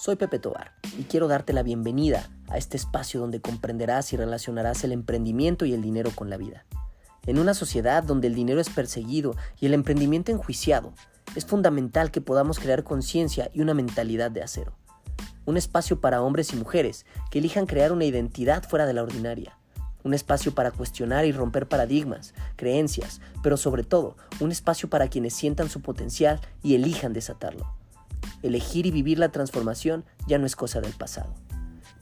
Soy Pepe Tobar y quiero darte la bienvenida a este espacio donde comprenderás y relacionarás el emprendimiento y el dinero con la vida. En una sociedad donde el dinero es perseguido y el emprendimiento enjuiciado, es fundamental que podamos crear conciencia y una mentalidad de acero. Un espacio para hombres y mujeres que elijan crear una identidad fuera de la ordinaria. Un espacio para cuestionar y romper paradigmas, creencias, pero sobre todo un espacio para quienes sientan su potencial y elijan desatarlo elegir y vivir la transformación ya no es cosa del pasado.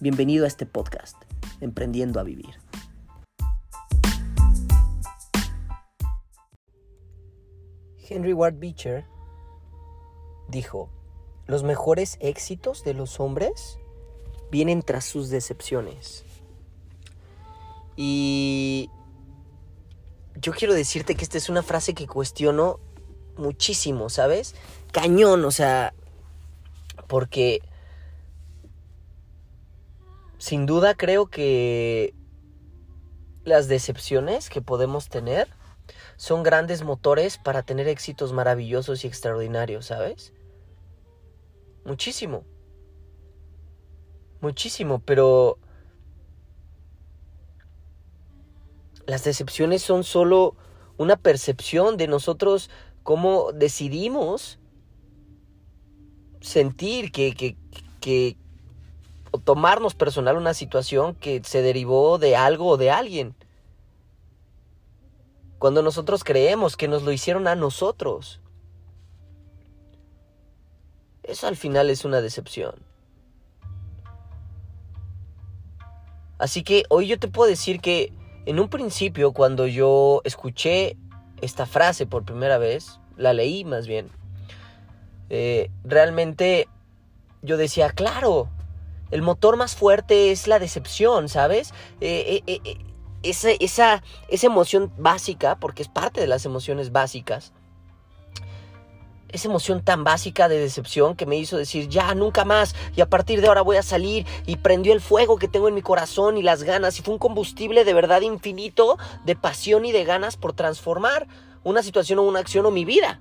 Bienvenido a este podcast, Emprendiendo a Vivir. Henry Ward Beecher dijo, los mejores éxitos de los hombres vienen tras sus decepciones. Y yo quiero decirte que esta es una frase que cuestiono muchísimo, ¿sabes? Cañón, o sea, porque sin duda creo que las decepciones que podemos tener son grandes motores para tener éxitos maravillosos y extraordinarios, ¿sabes? Muchísimo. Muchísimo, pero las decepciones son solo una percepción de nosotros cómo decidimos sentir que, que, que o tomarnos personal una situación que se derivó de algo o de alguien. Cuando nosotros creemos que nos lo hicieron a nosotros. Eso al final es una decepción. Así que hoy yo te puedo decir que en un principio cuando yo escuché esta frase por primera vez, la leí más bien, eh, realmente yo decía, claro, el motor más fuerte es la decepción, ¿sabes? Eh, eh, esa, esa, esa emoción básica, porque es parte de las emociones básicas, esa emoción tan básica de decepción que me hizo decir, ya, nunca más, y a partir de ahora voy a salir, y prendió el fuego que tengo en mi corazón y las ganas, y fue un combustible de verdad infinito, de pasión y de ganas por transformar una situación o una acción o mi vida.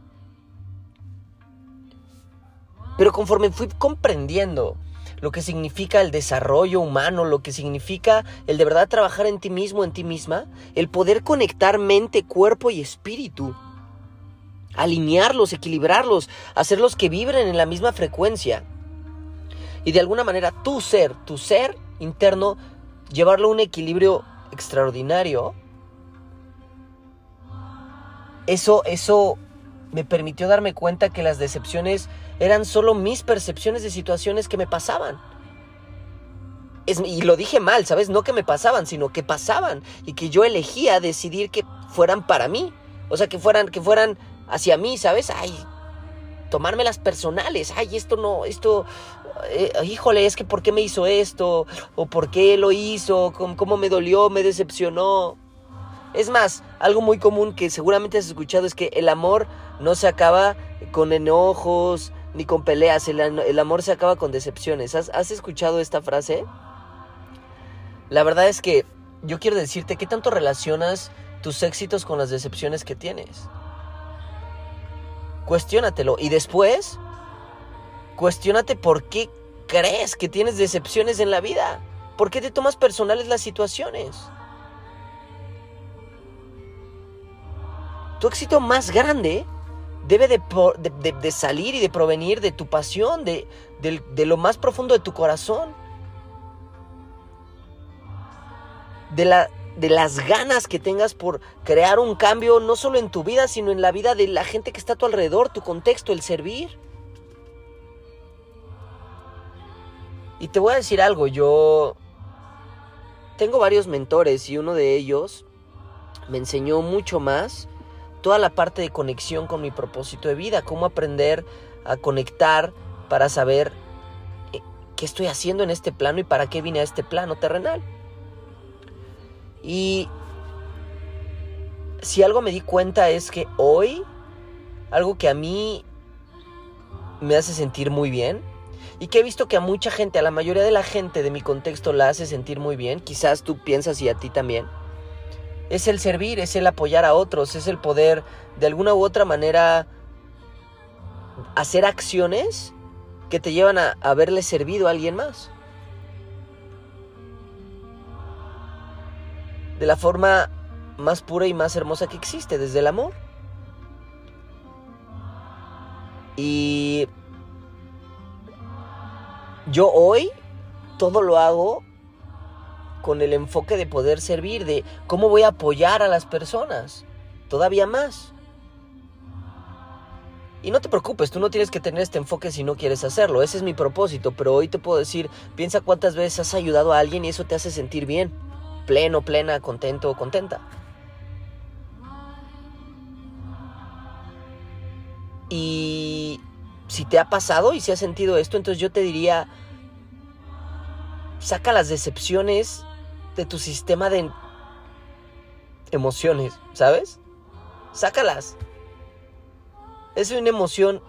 Pero conforme fui comprendiendo lo que significa el desarrollo humano, lo que significa el de verdad trabajar en ti mismo, en ti misma, el poder conectar mente, cuerpo y espíritu, alinearlos, equilibrarlos, hacerlos que vibren en la misma frecuencia. Y de alguna manera tu ser, tu ser interno, llevarlo a un equilibrio extraordinario. Eso, eso me permitió darme cuenta que las decepciones eran solo mis percepciones de situaciones que me pasaban. y lo dije mal, ¿sabes? No que me pasaban, sino que pasaban y que yo elegía decidir que fueran para mí. O sea, que fueran, que fueran hacia mí, ¿sabes? Ay, tomármelas personales. Ay, esto no, esto, eh, híjole, es que ¿por qué me hizo esto? ¿O por qué lo hizo? ¿Cómo me dolió? ¿Me decepcionó? Es más, algo muy común que seguramente has escuchado es que el amor no se acaba con enojos, ni con peleas, el, amor se acaba con decepciones. ¿Has, escuchado esta frase? La verdad es que yo quiero decirte qué tanto relacionas tus éxitos con las decepciones que tienes. Cuestiónatelo y después cuestiónate por qué crees que tienes decepciones en la vida. ¿Por qué te tomas personales las situaciones? Tu éxito más grande debe de, salir y de provenir de tu pasión, de, de, lo más profundo de tu corazón. De, de las ganas que tengas por crear un cambio, no solo en tu vida, sino en la vida de la gente que está a tu alrededor, tu contexto, el servir. Y te voy a decir algo, yo tengo varios mentores y uno de ellos me enseñó mucho más toda la parte de conexión con mi propósito de vida, cómo aprender a conectar para saber eh, qué estoy haciendo en este plano y para qué vine a este plano terrenal. Y si algo me di cuenta es que hoy, algo que a mí me hace sentir muy bien, y que he visto que a mucha gente, a la mayoría de la gente de mi contexto la hace sentir muy bien, quizás tú piensas y a ti también, es el servir, es el apoyar a otros, es el poder de alguna u otra manera hacer acciones que te llevan a haberle servido a alguien más. De la forma más pura y más hermosa que existe, desde el amor. Y yo hoy todo lo hago con el enfoque de poder servir, de cómo voy a apoyar a las personas, todavía más. Y no te preocupes, tú no tienes que tener este enfoque si no quieres hacerlo, ese es mi propósito, pero hoy te puedo decir, piensa cuántas veces has ayudado a alguien y eso te hace sentir bien, pleno, plena, contento o contenta. Y si te ha pasado y si has sentido esto, entonces yo te diría, saca las decepciones de tu sistema de emociones, ¿sabes? Sácalas. Es una emoción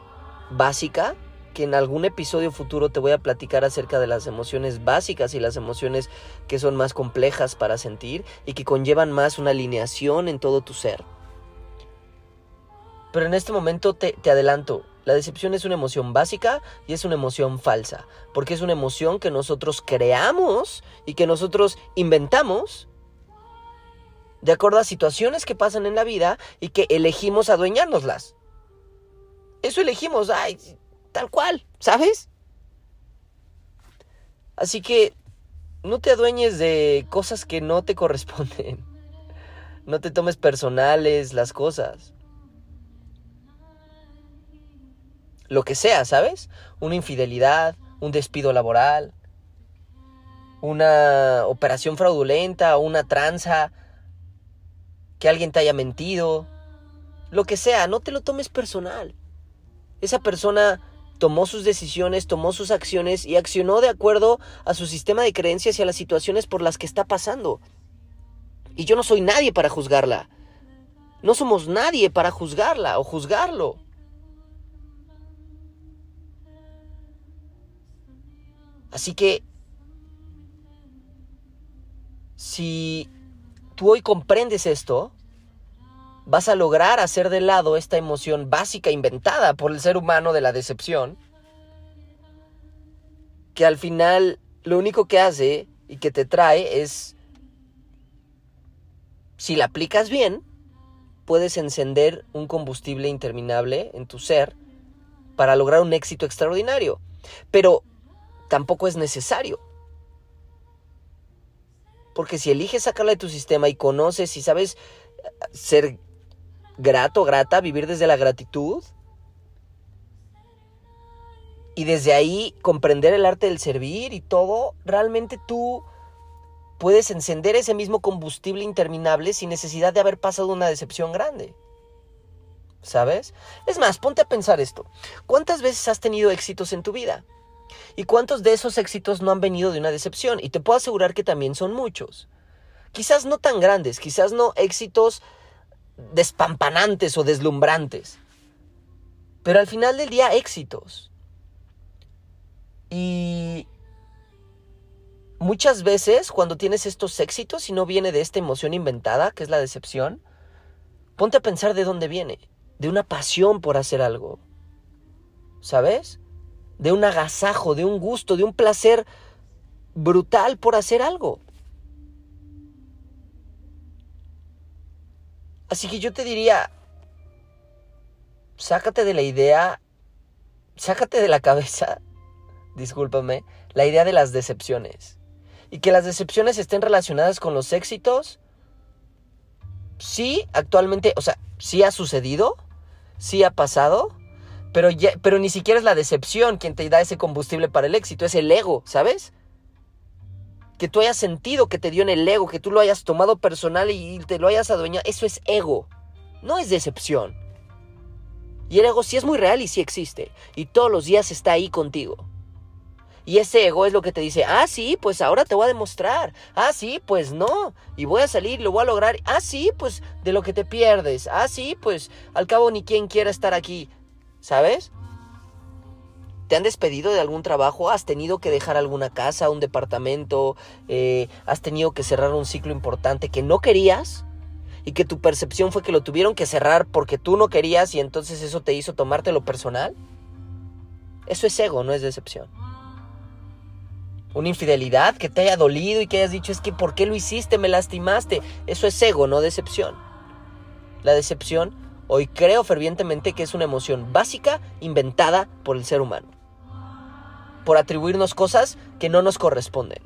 básica que en algún episodio futuro te voy a platicar acerca de las emociones básicas y las emociones que son más complejas para sentir y que conllevan más una alineación en todo tu ser. Pero en este momento te, te adelanto, la decepción es una emoción básica y es una emoción falsa, porque es una emoción que nosotros creamos y que nosotros inventamos de acuerdo a situaciones que pasan en la vida y que elegimos adueñárnoslas. Eso elegimos, ay, tal cual, ¿sabes? Así que no te adueñes de cosas que no te corresponden. No te tomes personales las cosas. Lo que sea, ¿sabes? Una infidelidad, un despido laboral, una operación fraudulenta, una tranza, que alguien te haya mentido, lo que sea, no te lo tomes personal. Esa persona tomó sus decisiones, tomó sus acciones y accionó de acuerdo a su sistema de creencias y a las situaciones por las que está pasando. Y yo no soy nadie para juzgarla. No somos nadie para juzgarla o juzgarlo. Así que, si tú hoy comprendes esto, vas a lograr hacer de lado esta emoción básica inventada por el ser humano de la decepción, que al final lo único que hace y que te trae es, si la aplicas bien, puedes encender un combustible interminable en tu ser para lograr un éxito extraordinario. Pero tampoco es necesario. Porque si eliges sacarla de tu sistema y conoces y sabes eh, ser grato, grata, vivir desde la gratitud, y desde ahí comprender el arte del servir y todo, realmente tú puedes encender ese mismo combustible interminable sin necesidad de haber pasado una decepción grande. ¿Sabes? Es más, ponte a pensar esto. ¿Cuántas veces has tenido éxitos en tu vida? ¿Y cuántos de esos éxitos no han venido de una decepción? Y te puedo asegurar que también son muchos. Quizás no tan grandes, quizás no éxitos despampanantes o deslumbrantes. Pero al final del día éxitos. Y muchas veces cuando tienes estos éxitos y no viene de esta emoción inventada, que es la decepción, ponte a pensar de dónde viene. De una pasión por hacer algo. ¿Sabes? De un agasajo, de un gusto, de un placer brutal por hacer algo. Así que yo te diría, sácate de la idea, sácate de la cabeza, discúlpame, la idea de las decepciones. Y que las decepciones estén relacionadas con los éxitos. Sí, actualmente, o sea, sí ha sucedido, sí ha pasado, pero, pero ni siquiera es la decepción quien te da ese combustible para el éxito, es el ego, ¿sabes? Que tú hayas sentido que te dio en el ego, que tú lo hayas tomado personal y te lo hayas adueñado, eso es ego, no es decepción. Y el ego sí es muy real y sí existe, y todos los días está ahí contigo. Y ese ego es lo que te dice, ah, sí, pues ahora te voy a demostrar. Ah, sí, pues no. Y voy a salir, lo voy a lograr. Ah, sí, pues de lo que te pierdes. Ah, sí, pues al cabo ni quien quiera estar aquí. ¿Sabes? ¿Te han despedido de algún trabajo? ¿Has tenido que dejar alguna casa, un departamento? Eh, ¿Has tenido que cerrar un ciclo importante que no querías? Y que tu percepción fue que lo tuvieron que cerrar porque tú no querías y entonces eso te hizo tomártelo personal? Eso es ego, no es decepción. Una infidelidad que te haya dolido y que hayas dicho es que ¿por qué lo hiciste? Me lastimaste. Eso es ego, no decepción. La decepción, hoy creo fervientemente que es una emoción básica inventada por el ser humano. Por atribuirnos cosas que no nos corresponden.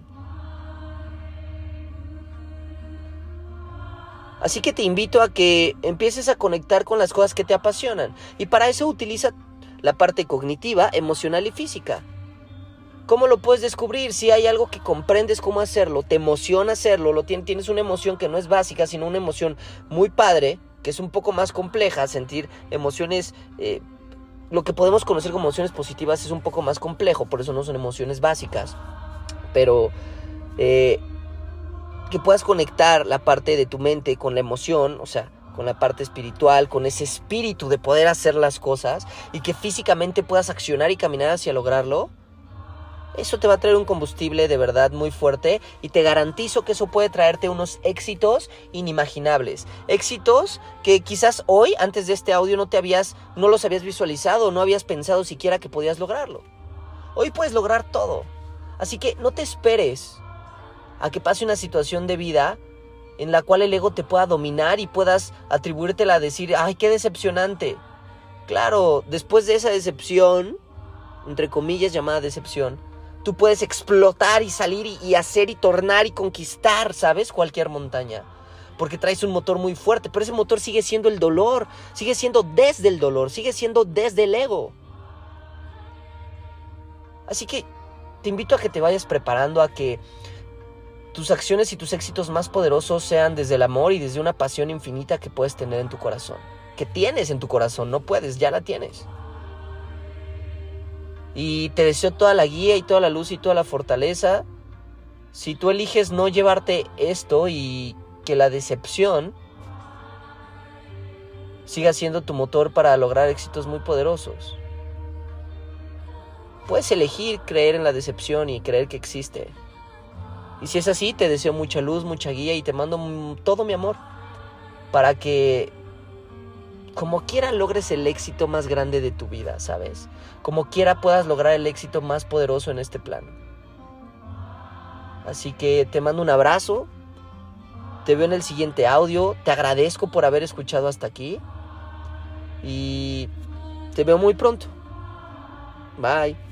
Así que te invito a que empieces a conectar con las cosas que te apasionan. Y para eso utiliza la parte cognitiva, emocional y física. ¿Cómo lo puedes descubrir? Si hay algo que comprendes cómo hacerlo, te emociona hacerlo, lo tienes una emoción que no es básica, sino una emoción muy padre, que es un poco más compleja, sentir emociones, eh, lo que podemos conocer como emociones positivas es un poco más complejo, por eso no son emociones básicas. Pero eh, que puedas conectar la parte de tu mente con la emoción, o sea, con la parte espiritual, con ese espíritu de poder hacer las cosas y que físicamente puedas accionar y caminar hacia lograrlo, eso te va a traer un combustible de verdad muy fuerte y te garantizo que eso puede traerte unos éxitos inimaginables. Éxitos que quizás hoy, antes de este audio, no te habías, no los habías visualizado, no habías pensado siquiera que podías lograrlo. Hoy puedes lograr todo. Así que no te esperes a que pase una situación de vida en la cual el ego te pueda dominar y puedas atribuírtela a decir, ay, qué decepcionante. Claro, después de esa decepción, entre comillas llamada decepción, tú puedes explotar y salir y, hacer y tornar y conquistar, ¿sabes? Cualquier montaña. Porque traes un motor muy fuerte, pero ese motor sigue siendo el dolor, sigue siendo desde el dolor, sigue siendo desde el ego. Así que te invito a que te vayas preparando a que tus acciones y tus éxitos más poderosos sean desde el amor y desde una pasión infinita que puedes tener en tu corazón. Que tienes en tu corazón, no puedes, ya la tienes. Y te deseo toda la guía y toda la luz y toda la fortaleza. Si tú eliges no llevarte esto y que la decepción siga siendo tu motor para lograr éxitos muy poderosos. Puedes elegir creer en la decepción y creer que existe. Y si es así, te deseo mucha luz, mucha guía y te mando todo mi amor para que como quiera logres el éxito más grande de tu vida, ¿sabes? Como quiera puedas lograr el éxito más poderoso en este plano. Así que te mando un abrazo. Te veo en el siguiente audio. Te agradezco por haber escuchado hasta aquí. Y te veo muy pronto. Bye.